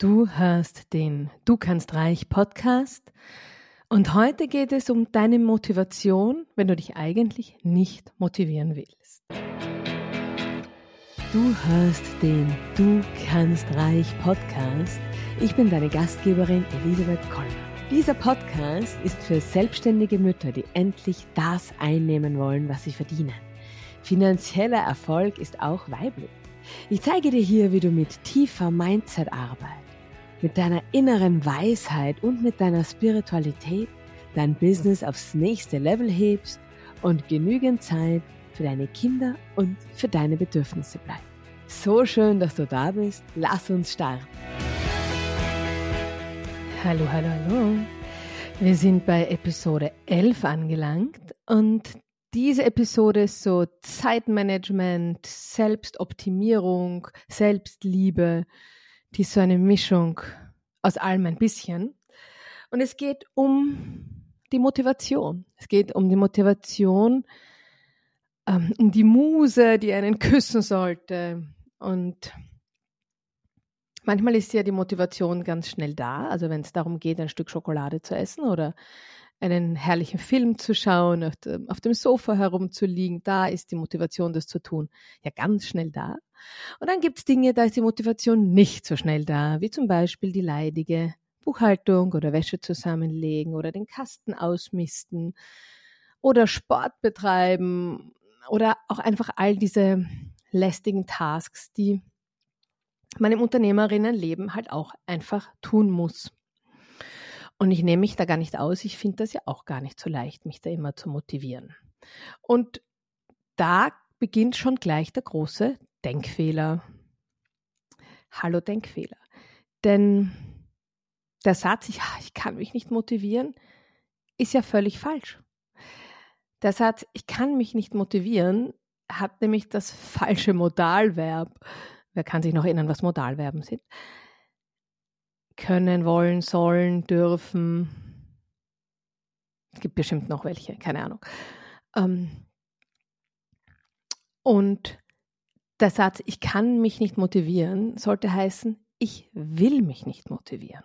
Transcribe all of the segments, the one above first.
Du hörst den Du kannst reich Podcast und heute geht es um deine Motivation, wenn du dich eigentlich nicht motivieren willst. Du hörst den Du kannst reich Podcast. Ich bin deine Gastgeberin Elisabeth Koller. Dieser Podcast ist für selbstständige Mütter, die endlich das einnehmen wollen, was sie verdienen. Finanzieller Erfolg ist auch weiblich. Ich zeige dir hier, wie du mit tiefer Mindset-Arbeit, mit deiner inneren Weisheit und mit deiner Spiritualität dein Business aufs nächste Level hebst und genügend Zeit für deine Kinder und für deine Bedürfnisse bleibt. So schön, dass du da bist. Lass uns starten. Hallo, hallo, hallo. Wir sind bei Episode 11 angelangt und diese Episode ist so Zeitmanagement, Selbstoptimierung, Selbstliebe, die ist so eine Mischung aus allem ein bisschen. Und es geht um die Motivation. Es geht um die Motivation, ähm, um die Muse, die einen küssen sollte. Und manchmal ist ja die Motivation ganz schnell da. Also wenn es darum geht, ein Stück Schokolade zu essen oder einen herrlichen Film zu schauen, auf dem, auf dem Sofa herumzuliegen, da ist die Motivation, das zu tun, ja ganz schnell da. Und dann gibt es Dinge, da ist die Motivation nicht so schnell da, wie zum Beispiel die leidige Buchhaltung oder Wäsche zusammenlegen oder den Kasten ausmisten oder Sport betreiben oder auch einfach all diese lästigen Tasks, die man im Unternehmerinnenleben halt auch einfach tun muss. Und ich nehme mich da gar nicht aus. Ich finde das ja auch gar nicht so leicht, mich da immer zu motivieren. Und da beginnt schon gleich der große Denkfehler. Hallo Denkfehler. Denn der Satz, ich, ich kann mich nicht motivieren, ist ja völlig falsch. Der Satz, ich kann mich nicht motivieren, hat nämlich das falsche Modalverb. Wer kann sich noch erinnern, was Modalverben sind? können, wollen, sollen, dürfen. Es gibt bestimmt noch welche, keine Ahnung. Ähm, und der Satz, ich kann mich nicht motivieren, sollte heißen, ich will mich nicht motivieren.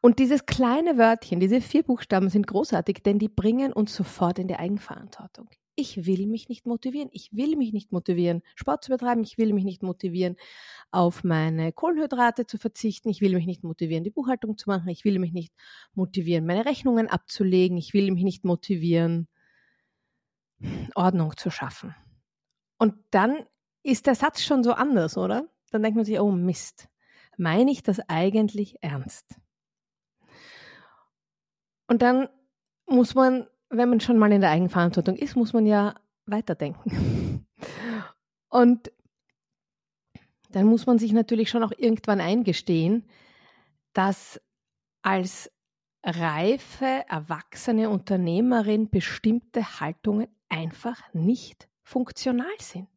Und dieses kleine Wörtchen, diese vier Buchstaben sind großartig, denn die bringen uns sofort in die Eigenverantwortung ich will mich nicht motivieren. Ich will mich nicht motivieren, Sport zu betreiben. Ich will mich nicht motivieren, auf meine Kohlenhydrate zu verzichten. Ich will mich nicht motivieren, die Buchhaltung zu machen. Ich will mich nicht motivieren, meine Rechnungen abzulegen. Ich will mich nicht motivieren, Ordnung zu schaffen. Und dann ist der Satz schon so anders, oder? Dann denkt man sich, oh Mist, meine ich das eigentlich ernst? Und dann muss man wenn man schon mal in der Eigenverantwortung ist, muss man ja weiterdenken. Und dann muss man sich natürlich schon auch irgendwann eingestehen, dass als reife, erwachsene Unternehmerin bestimmte Haltungen einfach nicht funktional sind.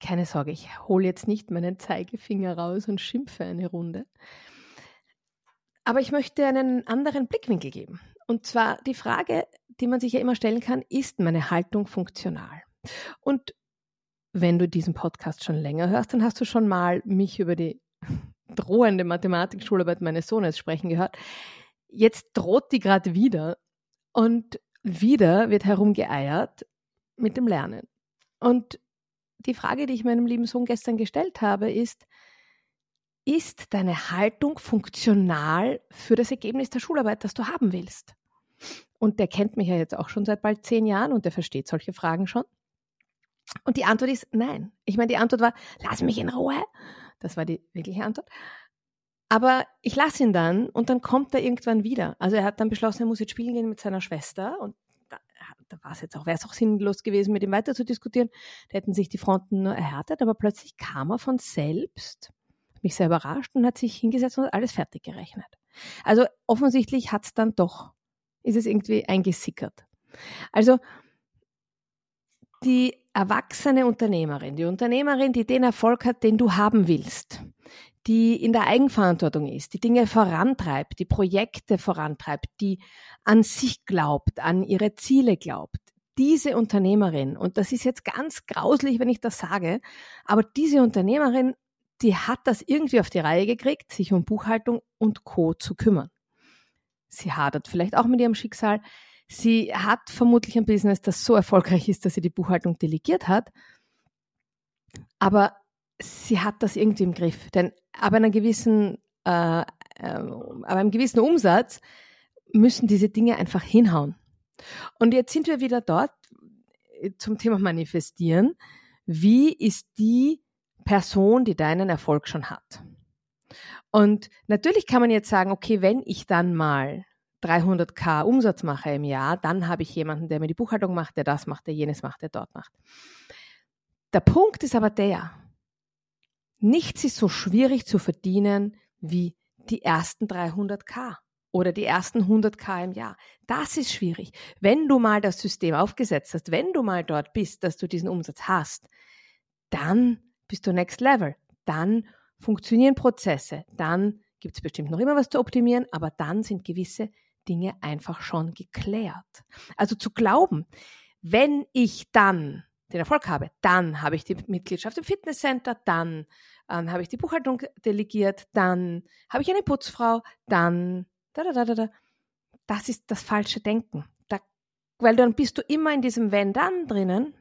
Keine Sorge, ich hole jetzt nicht meinen Zeigefinger raus und schimpfe eine Runde. Aber ich möchte einen anderen Blickwinkel geben. Und zwar die Frage, die man sich ja immer stellen kann, ist meine Haltung funktional? Und wenn du diesen Podcast schon länger hörst, dann hast du schon mal mich über die drohende Mathematik-Schularbeit meines Sohnes sprechen gehört. Jetzt droht die gerade wieder und wieder wird herumgeeiert mit dem Lernen. Und die Frage, die ich meinem lieben Sohn gestern gestellt habe, ist, ist deine Haltung funktional für das Ergebnis der Schularbeit, das du haben willst? Und der kennt mich ja jetzt auch schon seit bald zehn Jahren und der versteht solche Fragen schon. Und die Antwort ist nein. Ich meine, die Antwort war, lass mich in Ruhe. Das war die wirkliche Antwort. Aber ich lasse ihn dann und dann kommt er irgendwann wieder. Also er hat dann beschlossen, er muss jetzt spielen gehen mit seiner Schwester und da, war es jetzt auch, wäre es auch sinnlos gewesen, mit ihm weiter zu diskutieren. Da hätten sich die Fronten nur erhärtet, aber plötzlich kam er von selbst mich sehr überrascht und hat sich hingesetzt und alles fertig gerechnet. Also offensichtlich hat es dann doch, ist es irgendwie eingesickert. Also die erwachsene Unternehmerin, die Unternehmerin, die den Erfolg hat, den du haben willst, die in der Eigenverantwortung ist, die Dinge vorantreibt, die Projekte vorantreibt, die an sich glaubt, an ihre Ziele glaubt. Diese Unternehmerin, und das ist jetzt ganz grauslich, wenn ich das sage, aber diese Unternehmerin die hat das irgendwie auf die Reihe gekriegt, sich um Buchhaltung und Co. zu kümmern. Sie hadert vielleicht auch mit ihrem Schicksal. Sie hat vermutlich ein Business, das so erfolgreich ist, dass sie die Buchhaltung delegiert hat. Aber sie hat das irgendwie im Griff. Denn ab einer gewissen, äh, äh, ab einem gewissen Umsatz müssen diese Dinge einfach hinhauen. Und jetzt sind wir wieder dort äh, zum Thema Manifestieren. Wie ist die Person, die deinen Erfolg schon hat? Und natürlich kann man jetzt sagen, okay, wenn ich dann mal 300k Umsatz mache im Jahr, dann habe ich jemanden, der mir die Buchhaltung macht, der das macht, der jenes macht, der dort macht. Der Punkt ist aber der, nichts ist so schwierig zu verdienen wie die ersten 300k oder die ersten 100k im Jahr. Das ist schwierig. Wenn du mal das System aufgesetzt hast, wenn du mal dort bist, dass du diesen Umsatz hast, dann bist du next level. Dann funktionieren Prozesse. Dann gibt es bestimmt noch immer was zu optimieren, aber dann sind gewisse Dinge einfach schon geklärt. Also zu glauben, wenn ich dann den Erfolg habe, dann habe ich die Mitgliedschaft im Fitnesscenter, dann ähm, habe ich die Buchhaltung delegiert, dann habe ich eine Putzfrau, dann da, da, da, da, da. Das ist das falsche Denken. Da, weil dann bist du immer in diesem Wenn-Dann drinnen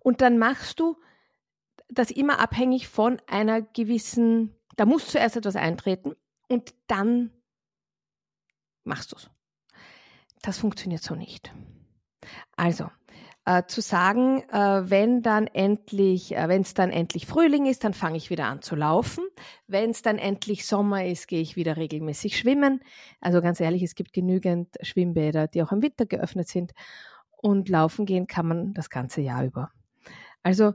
und dann machst du das immer abhängig von einer gewissen, da muss zuerst etwas eintreten und dann machst du es. Das funktioniert so nicht. Also, äh, zu sagen, äh, wenn dann endlich, äh, wenn es dann endlich Frühling ist, dann fange ich wieder an zu laufen. Wenn es dann endlich Sommer ist, gehe ich wieder regelmäßig schwimmen. Also ganz ehrlich, es gibt genügend Schwimmbäder, die auch im Winter geöffnet sind. Und laufen gehen kann man das ganze Jahr über. Also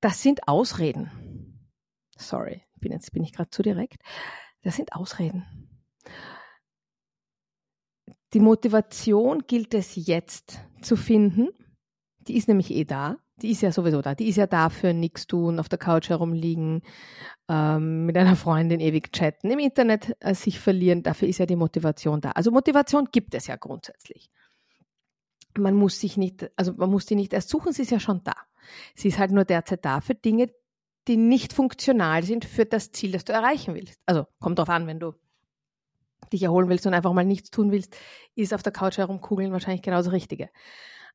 das sind Ausreden. Sorry, bin jetzt bin ich gerade zu direkt. Das sind Ausreden. Die Motivation gilt es jetzt zu finden die ist nämlich eh da. Die ist ja sowieso da. Die ist ja da für nichts tun, auf der Couch herumliegen, ähm, mit einer Freundin ewig chatten, im Internet äh, sich verlieren. Dafür ist ja die Motivation da. Also Motivation gibt es ja grundsätzlich. Man muss sich nicht, also man muss die nicht erst suchen, sie ist ja schon da. Sie ist halt nur derzeit da für Dinge, die nicht funktional sind für das Ziel, das du erreichen willst. Also kommt drauf an, wenn du dich erholen willst und einfach mal nichts tun willst, ist auf der Couch herumkugeln wahrscheinlich genau das Richtige.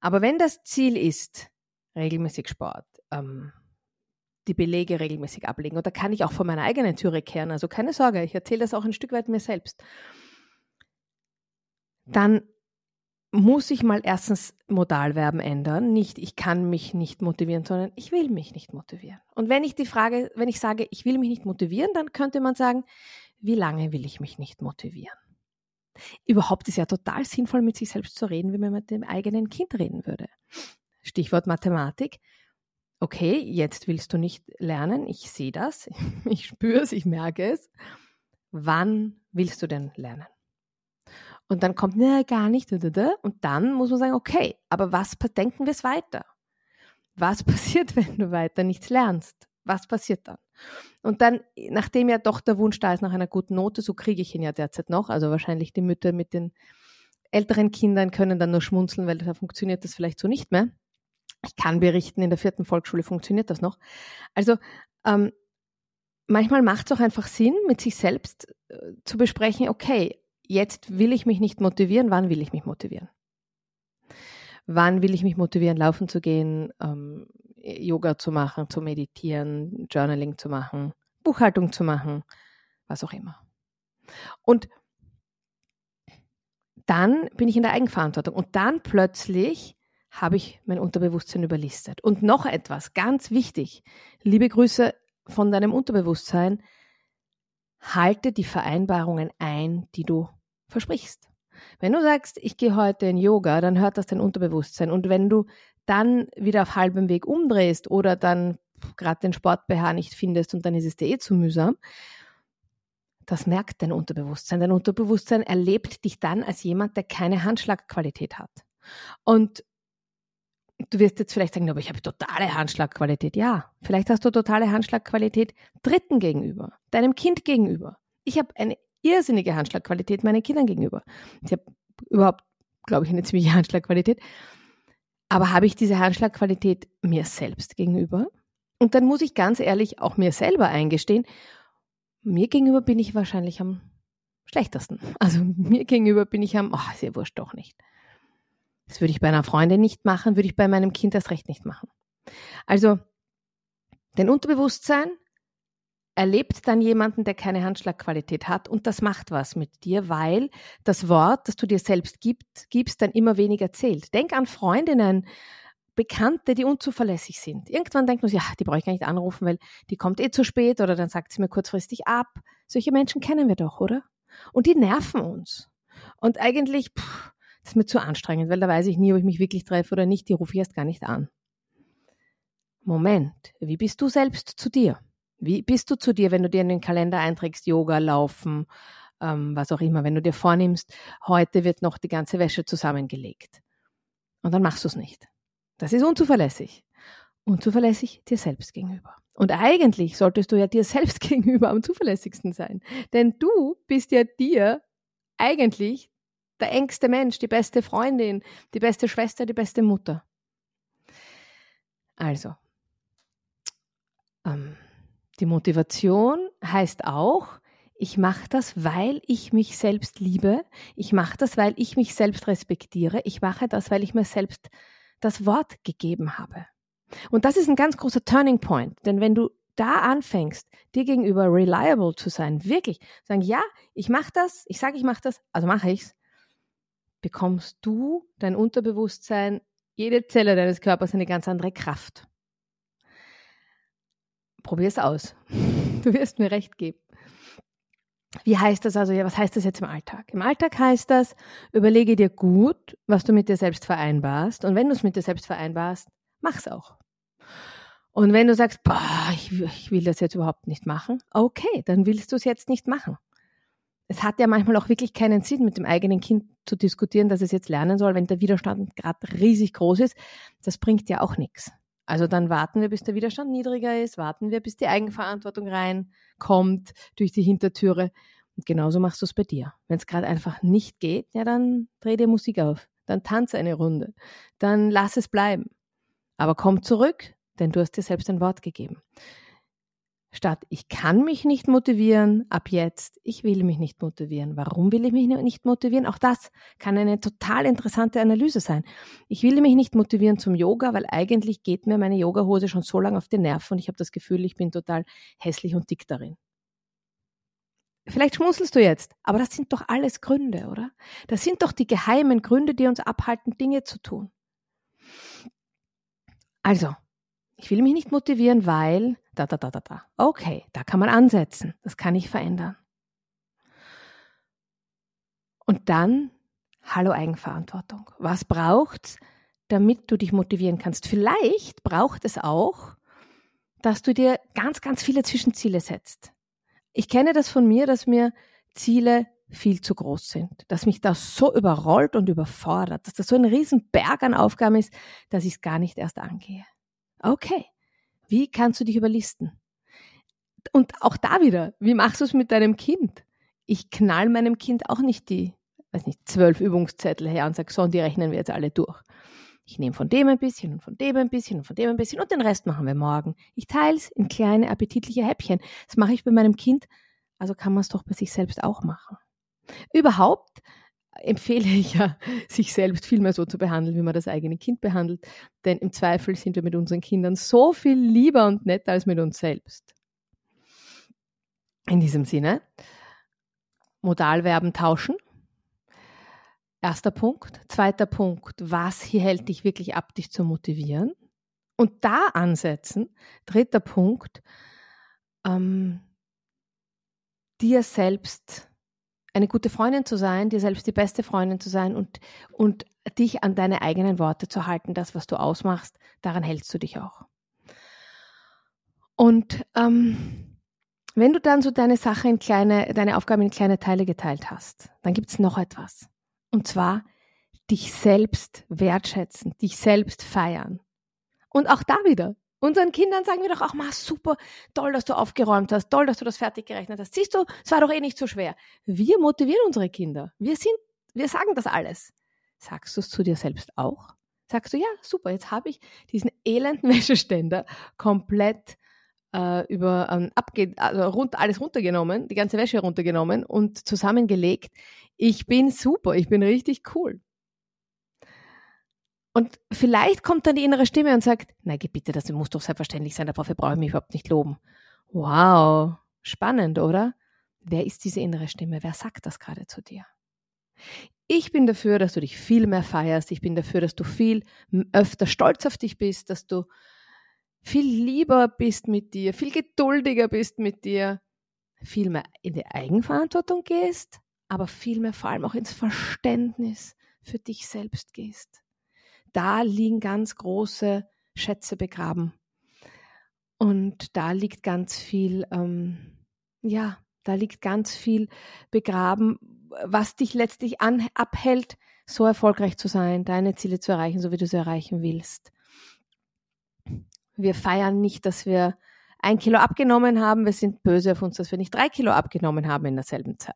Aber wenn das Ziel ist, regelmäßig Sport, ähm, die Belege regelmäßig ablegen, da kann ich auch vor meiner eigenen Türe kehren, also keine Sorge, ich erzähle das auch ein Stück weit mir selbst, dann muss ich mal erstens Modalverben ändern. Nicht, ich kann mich nicht motivieren, sondern ich will mich nicht motivieren. Und wenn ich die Frage, wenn ich sage, ich will mich nicht motivieren, dann könnte man sagen, wie lange will ich mich nicht motivieren? Überhaupt ist ja total sinnvoll, mit sich selbst zu reden, wie man mit dem eigenen Kind reden würde. Stichwort Mathematik. Okay, jetzt willst du nicht lernen. Ich sehe das, ich spüre es, ich merke es. Wann willst du denn lernen? Und dann kommt, ne, gar nicht. Und dann muss man sagen, okay, aber was denken wir es weiter? Was passiert, wenn du weiter nichts lernst? Was passiert dann? Und dann, nachdem ja doch der Wunsch da ist nach einer guten Note, so kriege ich ihn ja derzeit noch. Also wahrscheinlich die Mütter mit den älteren Kindern können dann nur schmunzeln, weil da funktioniert das vielleicht so nicht mehr. Ich kann berichten, in der vierten Volksschule funktioniert das noch. Also ähm, manchmal macht es auch einfach Sinn, mit sich selbst äh, zu besprechen, okay, jetzt will ich mich nicht motivieren, wann will ich mich motivieren? Wann will ich mich motivieren, laufen zu gehen, ähm, Yoga zu machen, zu meditieren, Journaling zu machen, Buchhaltung zu machen, was auch immer. Und dann bin ich in der Eigenverantwortung und dann plötzlich habe ich mein Unterbewusstsein überlistet. Und noch etwas, ganz wichtig, liebe Grüße von deinem Unterbewusstsein, halte die Vereinbarungen ein, die du versprichst. Wenn du sagst, ich gehe heute in Yoga, dann hört das dein Unterbewusstsein. Und wenn du dann wieder auf halbem Weg umdrehst oder dann gerade den Sport-BH nicht findest und dann ist es dir eh zu mühsam, das merkt dein Unterbewusstsein. Dein Unterbewusstsein erlebt dich dann als jemand, der keine Handschlagqualität hat. Und du wirst jetzt vielleicht sagen, aber ich habe totale Handschlagqualität. Ja, vielleicht hast du totale Handschlagqualität Dritten gegenüber, deinem Kind gegenüber. Ich habe eine irrsinnige Handschlagqualität meinen Kindern gegenüber. Ich habe überhaupt, glaube ich, eine ziemliche Handschlagqualität. Aber habe ich diese Handschlagqualität mir selbst gegenüber? Und dann muss ich ganz ehrlich auch mir selber eingestehen, mir gegenüber bin ich wahrscheinlich am schlechtesten. Also mir gegenüber bin ich am, oh, ist ja wurscht doch nicht. Das würde ich bei einer Freundin nicht machen, würde ich bei meinem Kind erst recht nicht machen. Also, dein Unterbewusstsein erlebt dann jemanden, der keine Handschlagqualität hat und das macht was mit dir, weil das Wort, das du dir selbst gibst, gibst, dann immer weniger zählt. Denk an Freundinnen, Bekannte, die unzuverlässig sind. Irgendwann denkt man sich, ja, die brauche ich gar nicht anrufen, weil die kommt eh zu spät oder dann sagt sie mir kurzfristig ab. Solche Menschen kennen wir doch, oder? Und die nerven uns. Und eigentlich, pff, das ist mir zu anstrengend, weil da weiß ich nie, ob ich mich wirklich treffe oder nicht. Die rufe ich erst gar nicht an. Moment, wie bist du selbst zu dir? Wie bist du zu dir, wenn du dir in den Kalender einträgst, Yoga, Laufen, ähm, was auch immer, wenn du dir vornimmst, heute wird noch die ganze Wäsche zusammengelegt. Und dann machst du es nicht. Das ist unzuverlässig. Unzuverlässig dir selbst gegenüber. Und eigentlich solltest du ja dir selbst gegenüber am zuverlässigsten sein. Denn du bist ja dir eigentlich der engste Mensch, die beste Freundin, die beste Schwester, die beste Mutter. Also, die Motivation heißt auch, ich mache das, weil ich mich selbst liebe. Ich mache das, weil ich mich selbst respektiere. Ich mache das, weil ich mir selbst das Wort gegeben habe. Und das ist ein ganz großer Turning Point, denn wenn du da anfängst, dir gegenüber reliable zu sein, wirklich sagen, ja, ich mache das, ich sage, ich mache das, also mache ich's, bekommst du dein Unterbewusstsein, jede Zelle deines Körpers eine ganz andere Kraft. Probier es aus. Du wirst mir recht geben. Wie heißt das also? Ja, was heißt das jetzt im Alltag? Im Alltag heißt das, überlege dir gut, was du mit dir selbst vereinbarst. Und wenn du es mit dir selbst vereinbarst, mach's auch. Und wenn du sagst, boah, ich, ich will das jetzt überhaupt nicht machen, okay, dann willst du es jetzt nicht machen es hat ja manchmal auch wirklich keinen Sinn, mit dem eigenen Kind zu diskutieren, dass es jetzt lernen soll, wenn der Widerstand gerade riesig groß ist. Das bringt ja auch nichts. Also dann warten wir, bis der Widerstand niedriger ist, warten wir, bis die Eigenverantwortung reinkommt durch die Hintertüre. Und genauso machst du es bei dir. Wenn es gerade einfach nicht geht, ja, dann dreh dir Musik auf, dann tanze eine Runde, dann lass es bleiben. Aber komm zurück, denn du hast dir selbst ein Wort gegeben statt ich kann mich nicht motivieren, ab jetzt, ich will mich nicht motivieren. Warum will ich mich nicht motivieren? Auch das kann eine total interessante Analyse sein. Ich will mich nicht motivieren zum Yoga, weil eigentlich geht mir meine Yogahose schon so lange auf den Nerven und ich habe das Gefühl, ich bin total hässlich und dick darin. Vielleicht schmunzelst du jetzt, aber das sind doch alles Gründe, oder? Das sind doch die geheimen Gründe, die uns abhalten, Dinge zu tun. Also, ich will mich nicht motivieren, weil da, da, da, da, da. Okay, da kann man ansetzen. Das kann ich verändern. Und dann, hallo Eigenverantwortung. Was braucht's, damit du dich motivieren kannst? Vielleicht braucht es auch, dass du dir ganz, ganz viele Zwischenziele setzt. Ich kenne das von mir, dass mir Ziele viel zu groß sind, dass mich das so überrollt und überfordert, dass das so ein Riesenberg an Aufgaben ist, dass ich es gar nicht erst angehe. Okay, wie kannst du dich überlisten? Und auch da wieder, wie machst du es mit deinem Kind? Ich knall meinem Kind auch nicht die, weiß nicht, zwölf Übungszettel her und sage, so, und die rechnen wir jetzt alle durch. Ich nehme von dem ein bisschen und von dem ein bisschen und von dem ein bisschen und den Rest machen wir morgen. Ich teile es in kleine, appetitliche Häppchen. Das mache ich bei meinem Kind, also kann man es doch bei sich selbst auch machen. Überhaupt empfehle ich ja, sich selbst viel mehr so zu behandeln, wie man das eigene Kind behandelt. Denn im Zweifel sind wir mit unseren Kindern so viel lieber und netter als mit uns selbst. In diesem Sinne, Modalverben tauschen. Erster Punkt. Zweiter Punkt, was hier hält dich wirklich ab, dich zu motivieren? Und da ansetzen. Dritter Punkt, ähm, dir selbst eine gute Freundin zu sein, dir selbst die beste Freundin zu sein und, und dich an deine eigenen Worte zu halten, das, was du ausmachst, daran hältst du dich auch. Und ähm, wenn du dann so deine Sache in kleine, deine Aufgaben in kleine Teile geteilt hast, dann gibt es noch etwas. Und zwar dich selbst wertschätzen, dich selbst feiern. Und auch da wieder, Unseren Kindern sagen wir doch auch mal, super, toll, dass du aufgeräumt hast, toll, dass du das fertig gerechnet hast. Siehst du, es war doch eh nicht so schwer. Wir motivieren unsere Kinder. Wir sind, wir sagen das alles. Sagst du es zu dir selbst auch? sagst du, ja, super, jetzt habe ich diesen elenden Wäscheständer komplett äh, über ähm, abge also rund, alles runtergenommen, die ganze Wäsche runtergenommen und zusammengelegt. Ich bin super, ich bin richtig cool. Und vielleicht kommt dann die innere Stimme und sagt, na geh bitte, das muss doch selbstverständlich sein, dafür brauche ich mich überhaupt nicht loben. Wow, spannend, oder? Wer ist diese innere Stimme? Wer sagt das gerade zu dir? Ich bin dafür, dass du dich viel mehr feierst. Ich bin dafür, dass du viel öfter stolz auf dich bist, dass du viel lieber bist mit dir, viel geduldiger bist mit dir, viel mehr in die Eigenverantwortung gehst, aber viel mehr vor allem auch ins Verständnis für dich selbst gehst. Da liegen ganz große Schätze begraben. Und da liegt ganz viel, ähm, ja, da liegt ganz viel begraben, was dich letztlich an, abhält, so erfolgreich zu sein, deine Ziele zu erreichen, so wie du sie erreichen willst. Wir feiern nicht, dass wir ein Kilo abgenommen haben. Wir sind böse auf uns, dass wir nicht drei Kilo abgenommen haben in derselben Zeit.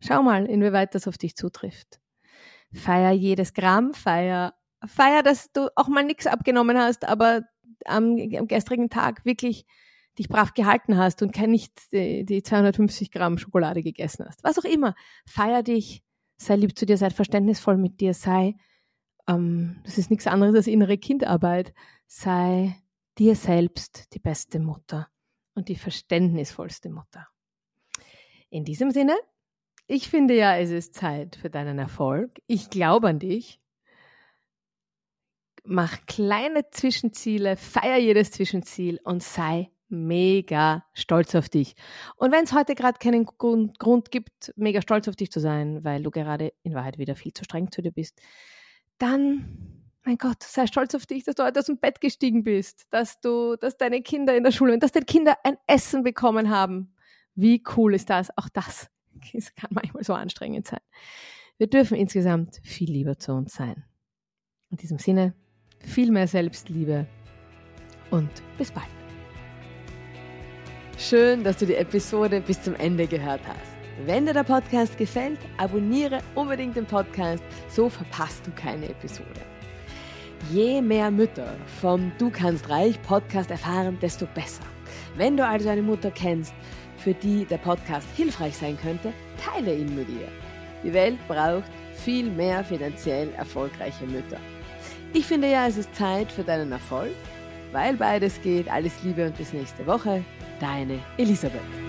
Schau mal, inwieweit das auf dich zutrifft. Feier jedes Gramm, feier, feier, dass du auch mal nichts abgenommen hast, aber am, am gestrigen Tag wirklich dich brav gehalten hast und kein nicht die, die 250 Gramm Schokolade gegessen hast. Was auch immer. Feier dich, sei lieb zu dir, sei verständnisvoll mit dir, sei, ähm, das ist nichts anderes als innere Kindarbeit, sei dir selbst die beste Mutter und die verständnisvollste Mutter. In diesem Sinne, ich finde ja, es ist Zeit für deinen Erfolg. Ich glaube an dich. Mach kleine Zwischenziele, feier jedes Zwischenziel und sei mega stolz auf dich. Und wenn es heute gerade keinen Grund, Grund gibt, mega stolz auf dich zu sein, weil du gerade in Wahrheit wieder viel zu streng zu dir bist, dann, mein Gott, sei stolz auf dich, dass du heute aus dem Bett gestiegen bist, dass du, dass deine Kinder in der Schule, dass deine Kinder ein Essen bekommen haben. Wie cool ist das? Auch das, das kann manchmal so anstrengend sein. Wir dürfen insgesamt viel lieber zu uns sein. In diesem Sinne, viel mehr Selbstliebe und bis bald. Schön, dass du die Episode bis zum Ende gehört hast. Wenn dir der Podcast gefällt, abonniere unbedingt den Podcast, so verpasst du keine Episode. Je mehr Mütter vom Du kannst reich Podcast erfahren, desto besser. Wenn du also eine Mutter kennst, für die der Podcast hilfreich sein könnte, teile ihn mit ihr. Die Welt braucht viel mehr finanziell erfolgreiche Mütter. Ich finde ja, es ist Zeit für deinen Erfolg, weil beides geht. Alles Liebe und bis nächste Woche. Deine Elisabeth.